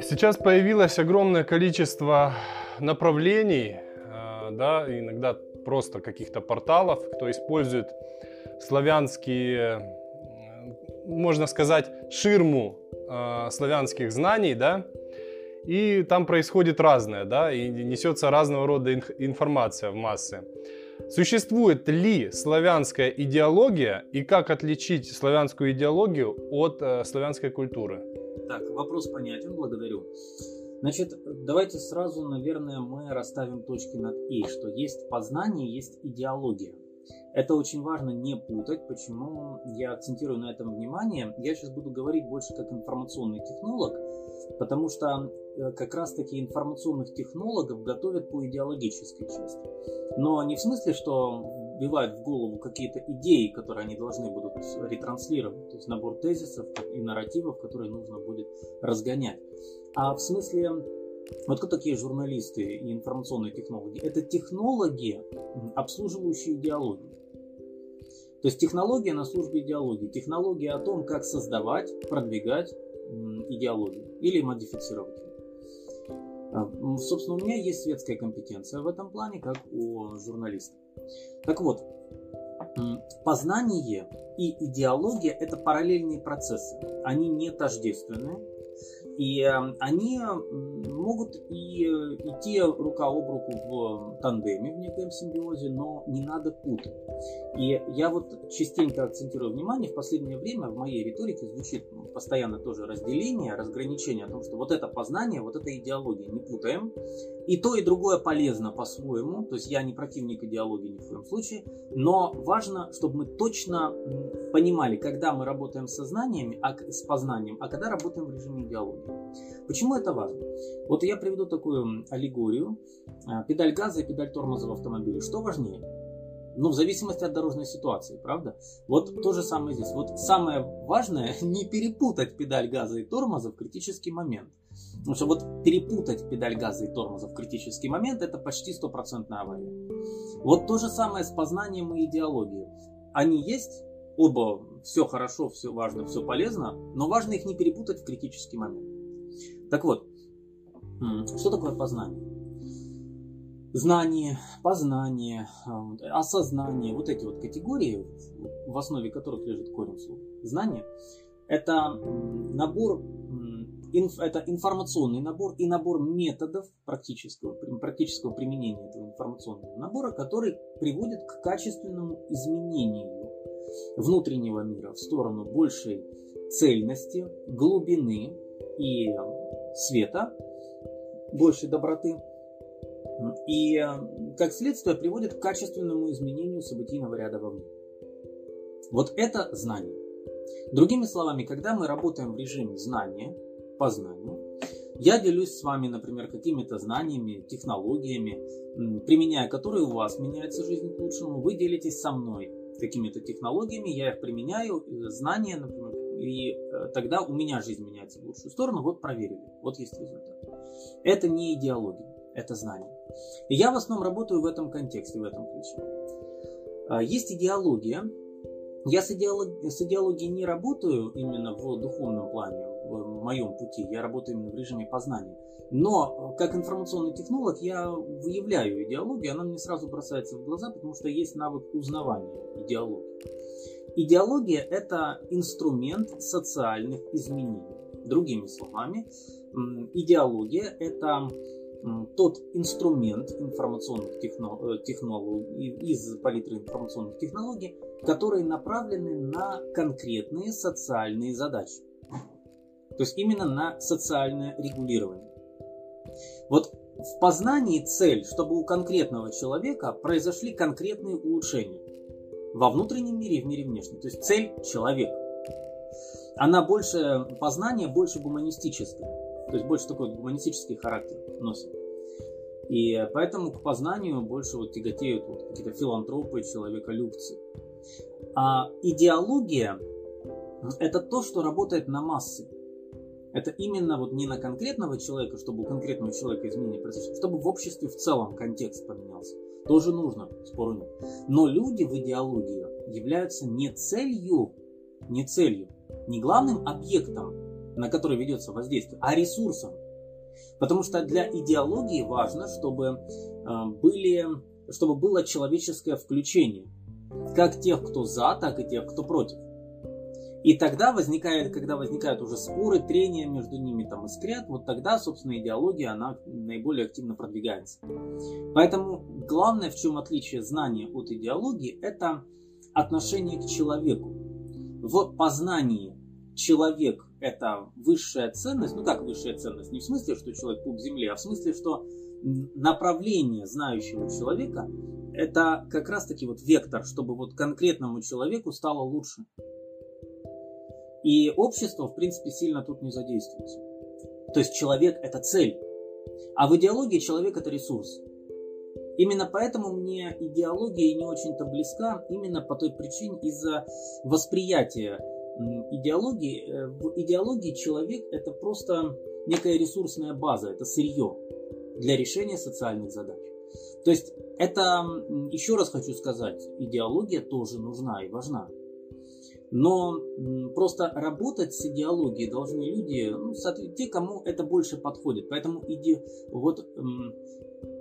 Сейчас появилось огромное количество направлений, э, да, иногда просто каких-то порталов, кто использует славянские, можно сказать, ширму э, славянских знаний, да, и там происходит разное, да, и несется разного рода информация в массы. Существует ли славянская идеология и как отличить славянскую идеологию от э, славянской культуры? Так, вопрос понятен, благодарю. Значит, давайте сразу, наверное, мы расставим точки над «и», что есть познание, есть идеология. Это очень важно не путать, почему я акцентирую на этом внимание. Я сейчас буду говорить больше как информационный технолог, потому что э, как раз таки информационных технологов готовят по идеологической части. Но не в смысле, что вбивают в голову какие-то идеи, которые они должны будут ретранслировать, то есть набор тезисов и нарративов, которые нужно будет разгонять. А в смысле, вот кто такие журналисты и информационные технологи? Это технологии, обслуживающие идеологию. То есть технология на службе идеологии. Технология о том, как создавать, продвигать идеологию или модифицировать ее. А, собственно, у меня есть светская компетенция в этом плане, как у журналиста. Так вот, познание и идеология – это параллельные процессы. Они не тождественны, и они могут и э, идти рука об руку в тандеме, в некоем симбиозе, но не надо путать. И я вот частенько акцентирую внимание, в последнее время в моей риторике звучит постоянно тоже разделение, разграничение о том, что вот это познание, вот это идеология, не путаем. И то, и другое полезно по-своему, то есть я не противник идеологии ни в коем случае, но важно, чтобы мы точно понимали, когда мы работаем с сознаниями, а, с познанием, а когда работаем в режиме идеологии. Почему это важно? Вот я приведу такую аллегорию. А, педаль газа и педаль тормоза в автомобиле. Что важнее? Ну, в зависимости от дорожной ситуации, правда? Вот то же самое здесь. Вот самое важное не перепутать педаль газа и тормоза в критический момент. Потому что вот перепутать педаль газа и тормоза в критический момент это почти стопроцентная авария. Вот то же самое с познанием и идеологией. Они есть, оба все хорошо, все важно, все полезно, но важно их не перепутать в критический момент. Так вот, что такое познание? Знание, познание, а, осознание, вот эти вот категории, в основе которых лежит корень слова. Знание – это набор, это информационный набор и набор методов практического, практического применения этого информационного набора, который приводит к качественному изменению внутреннего мира в сторону большей цельности, глубины и света, большей доброты. И как следствие приводит к качественному изменению событийного ряда вовне. Вот это знание. Другими словами, когда мы работаем в режиме знания, познания, я делюсь с вами, например, какими-то знаниями, технологиями, применяя которые у вас меняется жизнь к лучшему, вы делитесь со мной какими-то технологиями, я их применяю, э, знания, например, и э, тогда у меня жизнь меняется в лучшую сторону, вот проверили, вот есть результат. Это не идеология, это знание. И я в основном работаю в этом контексте, в этом ключе. А, есть идеология. Я с, идеолог... с идеологией не работаю именно в духовном плане, в моем пути. Я работаю именно в режиме познания. Но как информационный технолог я выявляю идеологию, она мне сразу бросается в глаза, потому что есть навык узнавания идеологии. Идеология – это инструмент социальных изменений. Другими словами, идеология – это тот инструмент информационных э, технологий, из палитры информационных технологий, которые направлены на конкретные социальные задачи. То есть именно на социальное регулирование. Вот в познании цель, чтобы у конкретного человека произошли конкретные улучшения во внутреннем мире и в мире внешнем. То есть цель человек. Она больше, познание больше гуманистическое. То есть больше такой гуманистический характер носит. И поэтому к познанию больше вот тяготеют вот какие-то филантропы, человеколюбцы. А идеология – это то, что работает на массы. Это именно вот не на конкретного человека, чтобы у конкретного человека изменения произошли, чтобы в обществе в целом контекст поменялся. Тоже нужно, спору нет. Но люди в идеологии являются не целью, не целью, не главным объектом, на который ведется воздействие, а ресурсом. Потому что для идеологии важно, чтобы, были, чтобы было человеческое включение. Как тех, кто за, так и тех, кто против. И тогда возникает, когда возникают уже споры, трения между ними там искрят, вот тогда, собственно, идеология, она наиболее активно продвигается. Поэтому главное, в чем отличие знания от идеологии, это отношение к человеку. В познании человек – это высшая ценность, ну как высшая ценность, не в смысле, что человек пуп земли, а в смысле, что направление знающего человека – это как раз-таки вот вектор, чтобы вот конкретному человеку стало лучше. И общество, в принципе, сильно тут не задействуется. То есть человек – это цель. А в идеологии человек – это ресурс. Именно поэтому мне идеология не очень-то близка, именно по той причине из-за восприятия идеологии. Э, в идеологии человек – это просто некая ресурсная база, это сырье для решения социальных задач. То есть это, еще раз хочу сказать, идеология тоже нужна и важна. Но просто работать с идеологией должны люди, ну, те, кому это больше подходит. Поэтому иде, вот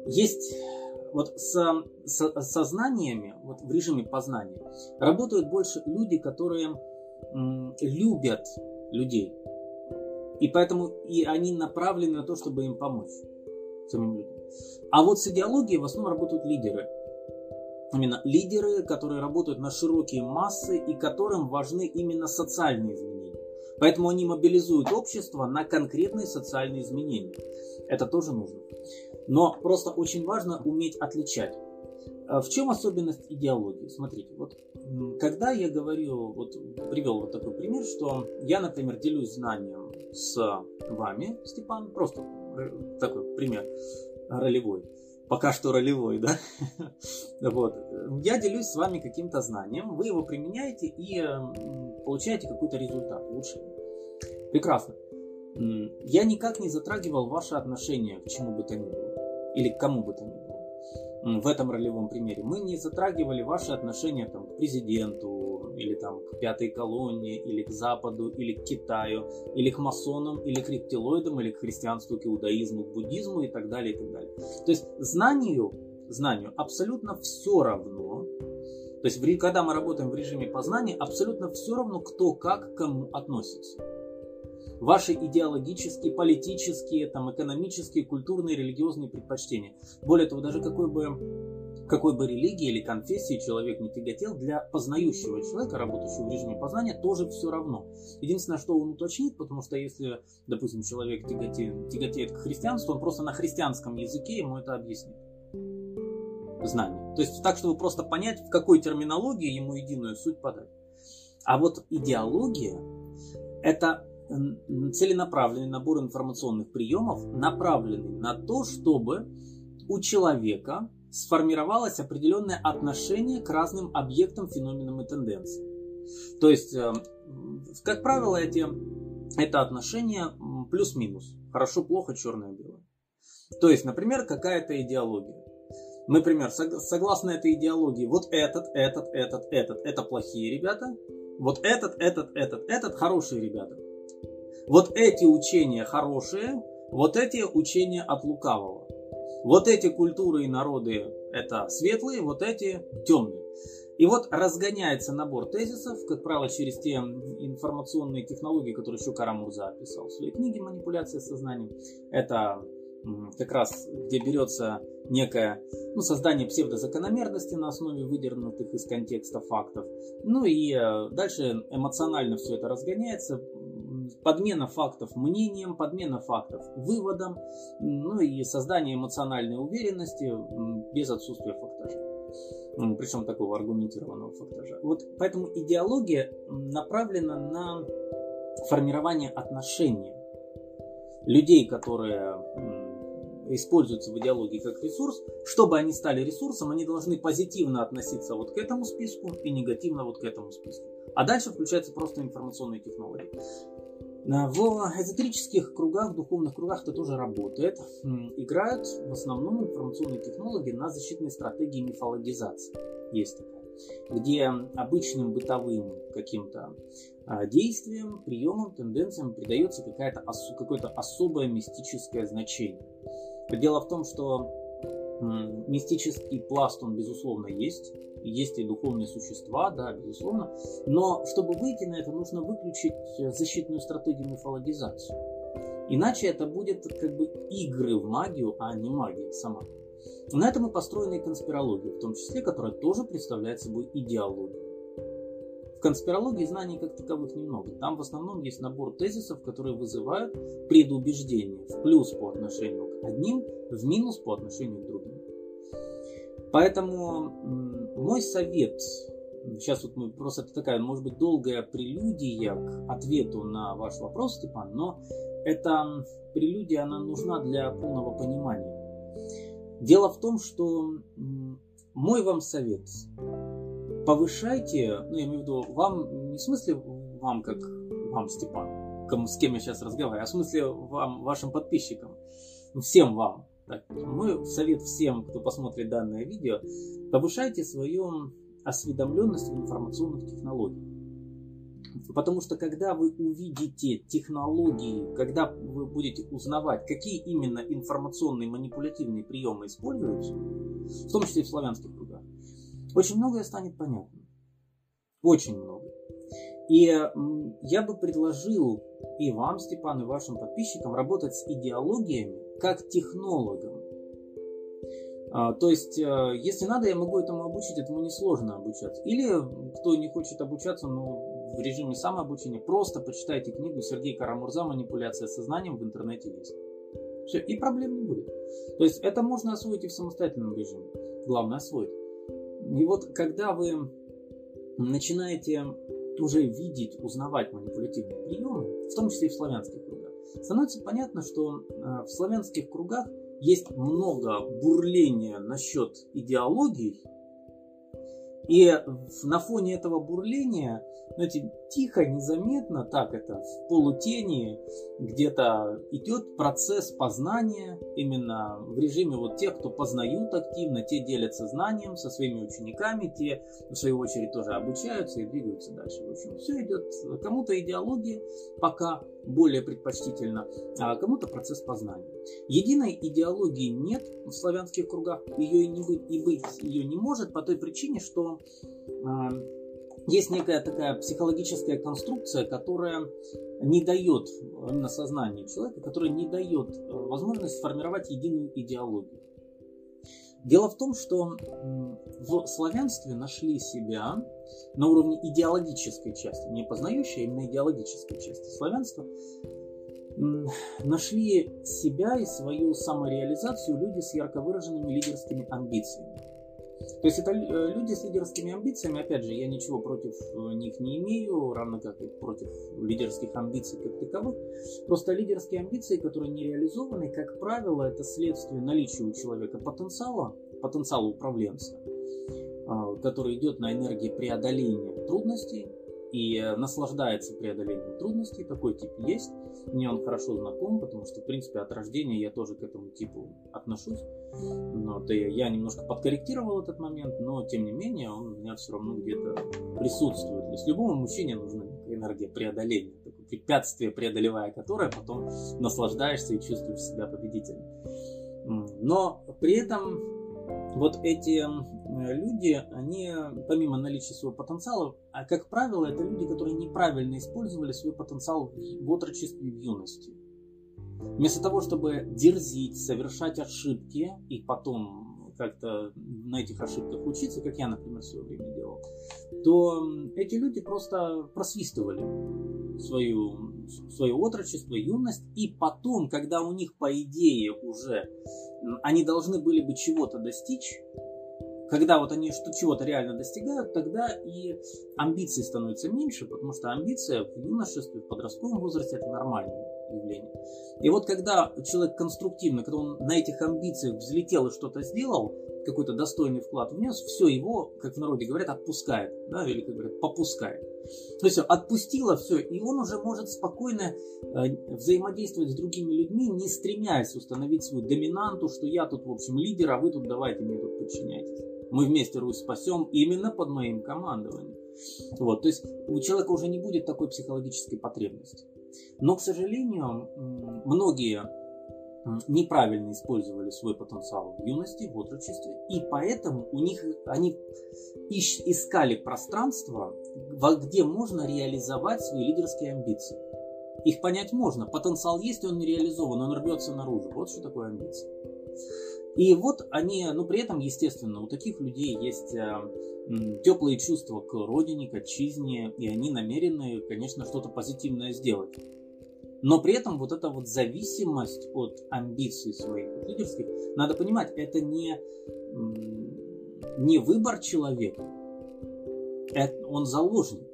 есть вот со, со, со знаниями, вот в режиме познания, работают больше люди, которые любят людей. И поэтому и они направлены на то, чтобы им помочь самим людям. А вот с идеологией в основном работают лидеры именно лидеры, которые работают на широкие массы и которым важны именно социальные изменения. Поэтому они мобилизуют общество на конкретные социальные изменения. Это тоже нужно. Но просто очень важно уметь отличать. А в чем особенность идеологии? Смотрите, вот когда я говорю, вот привел вот такой пример, что я, например, делюсь знанием с вами, Степан, просто такой пример ролевой пока что ролевой, да? вот. Я делюсь с вами каким-то знанием, вы его применяете и получаете какой-то результат лучший. Прекрасно. Я никак не затрагивал ваши отношения к чему бы то ни было. Или к кому бы то ни было. В этом ролевом примере. Мы не затрагивали ваши отношения там, к президенту, или там к пятой колонне, или к Западу, или к Китаю, или к масонам, или к рептилоидам, или к христианству, к иудаизму, к буддизму и так далее, и так далее. То есть знанию, знанию абсолютно все равно, то есть когда мы работаем в режиме познания, абсолютно все равно, кто как к кому относится. Ваши идеологические, политические, там, экономические, культурные, религиозные предпочтения. Более того, даже какой бы какой бы религии или конфессии человек не тяготел, для познающего человека, работающего в режиме познания, тоже все равно. Единственное, что он уточнит, потому что если, допустим, человек тяготеет, тяготеет к христианству, он просто на христианском языке ему это объяснит. Знание. То есть так, чтобы просто понять, в какой терминологии ему единую суть подать. А вот идеология – это целенаправленный набор информационных приемов, направленный на то, чтобы у человека сформировалось определенное отношение к разным объектам, феноменам и тенденциям. То есть, э, как правило, эти, это отношение плюс-минус. Хорошо, плохо, черное-белое. То есть, например, какая-то идеология. Например, согласно этой идеологии, вот этот, этот, этот, этот, это плохие ребята, вот этот, этот, этот, этот хорошие ребята. Вот эти учения хорошие, вот эти учения от лукавого. Вот эти культуры и народы это светлые, вот эти темные. И вот разгоняется набор тезисов, как правило, через те информационные технологии, которые еще Карамурза описал в своей книге «Манипуляция сознанием». Это как раз где берется некое ну, создание псевдозакономерности на основе выдернутых из контекста фактов. Ну и э, дальше эмоционально все это разгоняется, подмена фактов мнением, подмена фактов выводом, ну и создание эмоциональной уверенности без отсутствия фактажа. Причем такого аргументированного фактажа. Вот поэтому идеология направлена на формирование отношения людей, которые используются в идеологии как ресурс, чтобы они стали ресурсом, они должны позитивно относиться вот к этому списку и негативно вот к этому списку. А дальше включаются просто информационные технологии. В эзотерических кругах, духовных кругах это тоже работает. Играют в основном информационные технологии на защитной стратегии мифологизации. Есть такая. где обычным бытовым каким-то а, действиям, приемам, тенденциям придается какое-то особое мистическое значение. Дело в том, что мистический пласт, он безусловно есть, есть и духовные существа, да, безусловно, но чтобы выйти на это, нужно выключить защитную стратегию мифологизацию. Иначе это будет как бы игры в магию, а не магия сама. На этом и построена и конспирология, в том числе, которая тоже представляет собой идеологию. В конспирологии знаний как таковых немного. Там в основном есть набор тезисов, которые вызывают предубеждение в плюс по отношению к одним, в минус по отношению к другим. Поэтому мой совет, сейчас вот мы просто это такая, может быть, долгая прелюдия к ответу на ваш вопрос, Степан, но эта прелюдия, она нужна для полного понимания. Дело в том, что мой вам совет, повышайте, ну я имею в виду вам, не в смысле вам как вам, Степан, кому, с кем я сейчас разговариваю, а в смысле вам, вашим подписчикам, всем вам. Так, мой совет всем, кто посмотрит данное видео, повышайте свою осведомленность в информационных технологиях. Потому что когда вы увидите технологии, когда вы будете узнавать, какие именно информационные манипулятивные приемы используются, в том числе и в славянских кругах, очень многое станет понятно. Очень много. И я бы предложил и вам, Степан, и вашим подписчикам работать с идеологиями как технологом. А, то есть, э, если надо, я могу этому обучить, этому несложно обучаться. Или кто не хочет обучаться, ну, в режиме самообучения, просто почитайте книгу Сергея Карамурза «Манипуляция сознанием» в интернете есть. Все, и проблем не будет. То есть, это можно освоить и в самостоятельном режиме. Главное освоить. И вот, когда вы начинаете уже видеть, узнавать манипулятивные приемы, в том числе и в славянских становится понятно, что э, в славянских кругах есть много бурления насчет идеологий, и на фоне этого бурления, знаете, тихо, незаметно, так это, в полутени, где-то идет процесс познания, именно в режиме вот тех, кто познают активно, те делятся знанием со своими учениками, те, в свою очередь, тоже обучаются и двигаются дальше. В общем, все идет, кому-то идеология пока более предпочтительно, а кому-то процесс познания. Единой идеологии нет в славянских кругах, ее и не быть, и быть ее не может по той причине, что э, есть некая такая психологическая конструкция, которая не дает именно сознанию человека, которая не дает э, возможность сформировать единую идеологию. Дело в том, что в славянстве нашли себя на уровне идеологической части, не познающей, а именно идеологической части славянства, нашли себя и свою самореализацию люди с ярко выраженными лидерскими амбициями. То есть это э, люди с лидерскими амбициями, опять же, я ничего против э, них не имею, равно как и против лидерских амбиций как таковых. Просто лидерские амбиции, которые не реализованы, как правило, это следствие наличия у человека потенциала, потенциала управленца, а, который идет на энергии преодоления трудностей, и наслаждается преодолением трудностей. Такой тип есть. Мне он хорошо знаком, потому что, в принципе, от рождения я тоже к этому типу отношусь. Но я, я немножко подкорректировал этот момент, но тем не менее он у меня все равно где-то присутствует. То есть любому мужчине нужна энергия преодоления, такое препятствие, преодолевая которое, потом наслаждаешься и чувствуешь себя победителем. Но при этом вот эти люди, они помимо наличия своего потенциала, а как правило, это люди, которые неправильно использовали свой потенциал в отрочестве и в юности. Вместо того, чтобы дерзить, совершать ошибки и потом как-то на этих ошибках учиться, как я, например, в свое время делал, то эти люди просто просвистывали свою, свое отрочество, юность, и потом, когда у них, по идее, уже они должны были бы чего-то достичь, когда вот они что чего-то реально достигают, тогда и амбиции становятся меньше, потому что амбиция в юношестве, в подростковом возрасте это нормальное явление. И вот когда человек конструктивно, когда он на этих амбициях взлетел и что-то сделал, какой-то достойный вклад внес, все его, как в народе говорят, отпускает, да, или как говорят, попускает. То есть отпустило все, и он уже может спокойно э, взаимодействовать с другими людьми, не стремясь установить свою доминанту, что я тут, в общем, лидер, а вы тут давайте мне тут подчиняйтесь. Мы вместе Русь спасем именно под моим командованием. Вот, то есть у человека уже не будет такой психологической потребности. Но, к сожалению, многие неправильно использовали свой потенциал в юности, в отрочестве, и поэтому у них они искали пространство, где можно реализовать свои лидерские амбиции. Их понять можно. Потенциал есть, он не реализован, он рвется наружу. Вот что такое амбиции. И вот они, ну при этом, естественно, у таких людей есть э, теплые чувства к родине, к отчизне, и они намерены, конечно, что-то позитивное сделать. Но при этом вот эта вот зависимость от амбиций своих лидерских, надо понимать, это не, не выбор человека, это, он заложник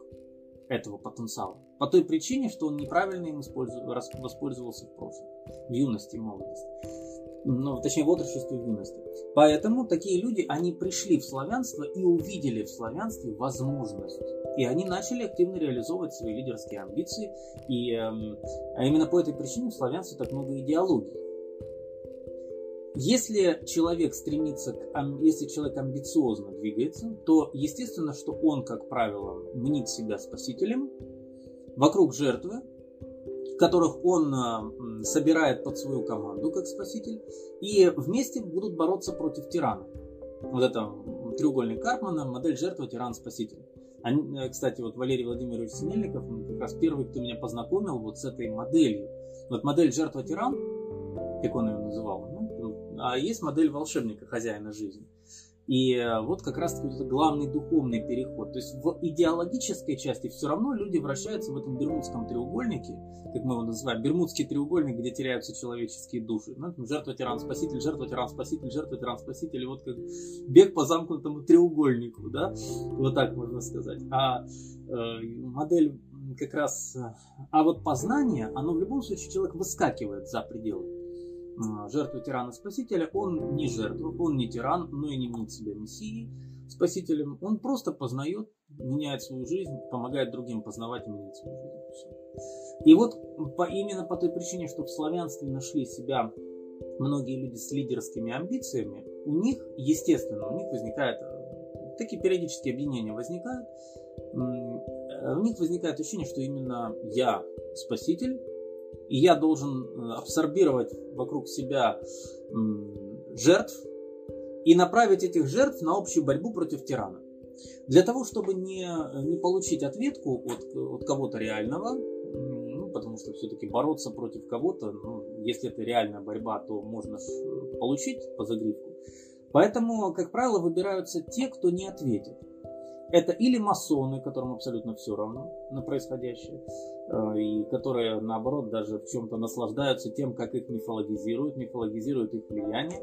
этого потенциала. По той причине, что он неправильно им воспользовался в прошлом, в юности и молодости ну, точнее в отрочестве в юности. Поэтому такие люди, они пришли в славянство и увидели в славянстве возможность. И они начали активно реализовывать свои лидерские амбиции. И, эм, а именно по этой причине в славянстве так много идеологий. Если человек стремится, к, если человек амбициозно двигается, то естественно, что он, как правило, мнит себя спасителем, вокруг жертвы, которых он э, собирает под свою команду как спаситель, и вместе будут бороться против тирана. Вот это треугольник Карпмана, модель жертва, тиран, спаситель. Они, э, кстати, вот Валерий Владимирович Синельников, как раз первый, кто меня познакомил вот с этой моделью. Вот модель жертва-тиран, как он ее называл, ну, а есть модель волшебника, хозяина жизни. И э, вот как раз вот главный духовный переход. То есть в идеологической части все равно люди вращаются в этом бермудском треугольнике, как мы его называем, бермудский треугольник, где теряются человеческие души. Ну, жертва, тиран, спаситель, жертва, тиран, спаситель, жертва, тиран, спаситель. И вот как бег по замкнутому треугольнику, да, вот так можно сказать. А э, модель как раз, э, а вот познание, оно в любом случае человек выскакивает за пределы жертву тирана-спасителя, он не жертва, он не тиран, но и не мнит себя мессией, спасителем. Он просто познает, меняет свою жизнь, помогает другим познавать и менять свою жизнь. Все. И вот по, именно по той причине, что в славянстве нашли себя многие люди с лидерскими амбициями, у них, естественно, у них возникает, э, такие периодические объединения возникают, у них возникает ощущение, что именно я спаситель, и я должен э, абсорбировать вокруг себя жертв и направить этих жертв на общую борьбу против тирана. Для того, чтобы не, не получить ответку от, от кого-то реального, ну, потому что все-таки бороться против кого-то, ну, если это реальная борьба, то можно получить по загривку. Поэтому, как правило, выбираются те, кто не ответит. Это или масоны, которым абсолютно все равно на происходящее, э, и которые, наоборот, даже в чем-то наслаждаются тем, как их мифологизируют, мифологизируют их влияние,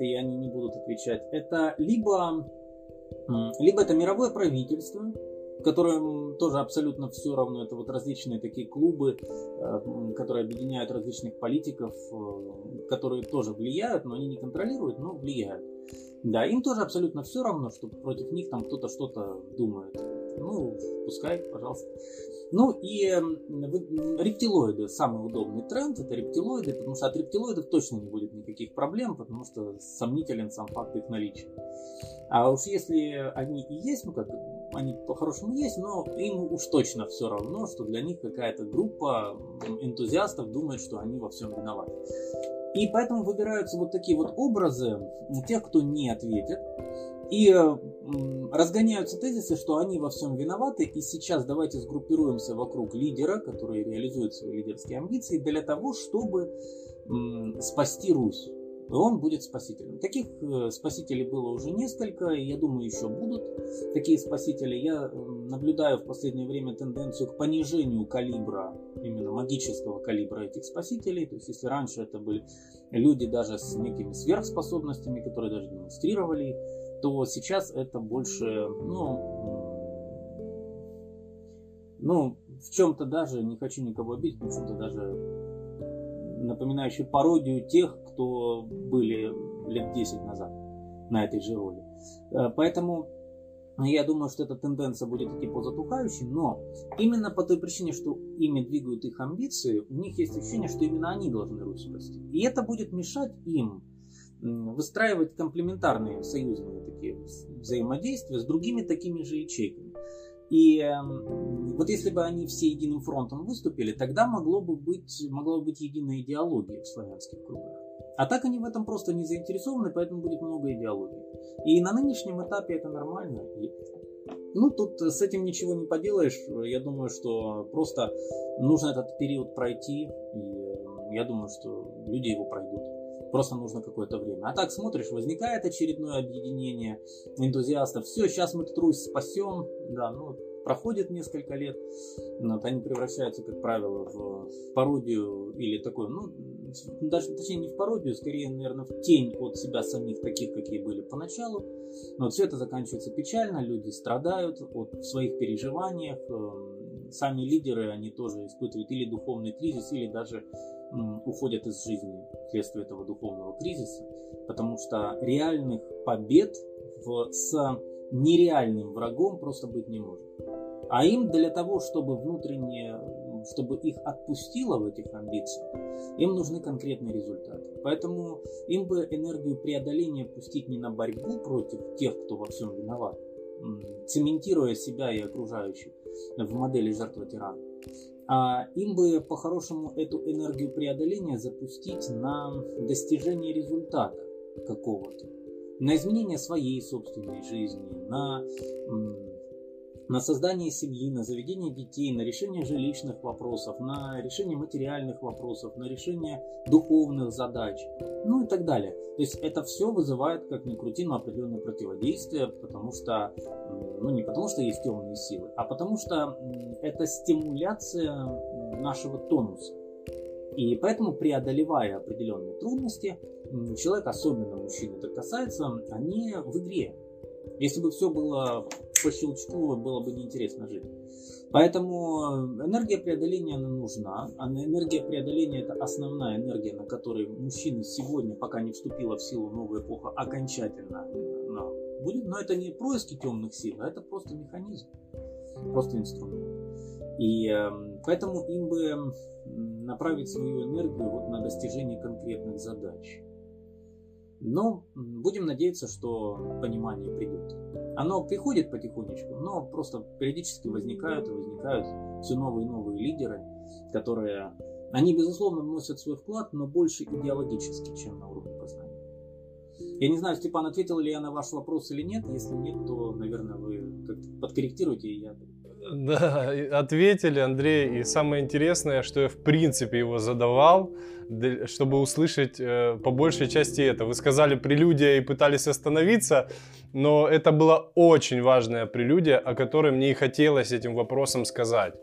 и они не будут отвечать. Это либо, либо это мировое правительство, которым тоже абсолютно все равно. Это вот различные такие клубы, э, которые объединяют различных политиков, э, которые тоже влияют, но они не контролируют, но влияют. Да, им тоже абсолютно все равно, что против них там кто-то что-то думает. Ну, пускай, пожалуйста. Ну и рептилоиды, самый удобный тренд, это рептилоиды, потому что от рептилоидов точно не будет никаких проблем, потому что сомнителен сам факт их наличия. А уж если они и есть, ну как, они по-хорошему есть, но им уж точно все равно, что для них какая-то группа энтузиастов думает, что они во всем виноваты. И поэтому выбираются вот такие вот образы тех, кто не ответит. И разгоняются тезисы, что они во всем виноваты, и сейчас давайте сгруппируемся вокруг лидера, который реализует свои лидерские амбиции, для того, чтобы спасти Русь и он будет спасителем. Таких э, спасителей было уже несколько, и я думаю, еще будут такие спасители. Я наблюдаю в последнее время тенденцию к понижению калибра, именно магического калибра этих спасителей. То есть, если раньше это были люди даже с некими сверхспособностями, которые даже демонстрировали, то сейчас это больше, ну, ну, в чем-то даже, не хочу никого обидеть, в чем-то даже напоминающий пародию тех, кто были лет 10 назад на этой же роли. Э, поэтому я думаю, что эта тенденция будет идти по затухающей, но именно по той причине, что ими двигают их амбиции, у них есть ощущение, что именно они должны Русь спасти. И это будет мешать им выстраивать комплементарные союзные такие взаимодействия с другими такими же ячейками. И э, вот если бы они все единым фронтом выступили, тогда могло бы быть, могла бы быть единая идеология в славянских кругах. А так они в этом просто не заинтересованы, поэтому будет много идеологий. И на нынешнем этапе это нормально. Ну, тут с этим ничего не поделаешь. Я думаю, что просто нужно этот период пройти. И я думаю, что люди его пройдут. Просто нужно какое-то время. А так смотришь, возникает очередное объединение энтузиастов. Все, сейчас мы тут Русь спасем. Да, ну, проходит несколько лет. Вот, они превращаются, как правило, в пародию или такой, ну, даже, точнее, не в пародию, скорее, наверное, в тень от себя самих, таких, какие были поначалу. Но все это заканчивается печально, люди страдают от своих переживаниях. Эм, сами лидеры, они тоже испытывают или духовный кризис, или даже уходят из жизни вследствие этого духовного кризиса, потому что реальных побед в, с нереальным врагом просто быть не может. А им для того, чтобы внутренне, чтобы их отпустило в этих амбициях, им нужны конкретные результаты. Поэтому им бы энергию преодоления пустить не на борьбу против тех, кто во всем виноват, цементируя себя и окружающих в модели жертва-тирана, а им бы по-хорошему эту энергию преодоления запустить на достижение результата какого-то, на изменение своей собственной жизни, на, на создание семьи, на заведение детей, на решение жилищных вопросов, на решение материальных вопросов, на решение духовных задач, ну и так далее. То есть это все вызывает, как ни крути, но определенное противодействие, потому что ну не потому что есть темные силы, а потому что это стимуляция нашего тонуса. И поэтому, преодолевая определенные трудности, человек, особенно мужчин это касается, они в игре. Если бы все было по щелчку, было бы неинтересно жить. Поэтому энергия преодоления она нужна. А энергия преодоления это основная энергия, на которой мужчины сегодня, пока не вступила в силу новая эпоха, окончательно будет, но это не происки темных сил, а это просто механизм, просто инструмент. И э, поэтому им бы направить свою энергию вот на достижение конкретных задач. Но будем надеяться, что понимание придет. Оно приходит потихонечку, но просто периодически возникают и возникают все новые и новые лидеры, которые, они безусловно вносят свой вклад, но больше идеологически, чем на уровне познания. Я не знаю, Степан, ответил ли я на ваш вопрос или нет. Если нет, то, наверное, вы как-то подкорректируете, и я да, ответили, Андрей. И самое интересное, что я в принципе его задавал, чтобы услышать э, по большей части это. Вы сказали прелюдия и пытались остановиться, но это была очень важная прелюдия, о которой мне и хотелось этим вопросом сказать.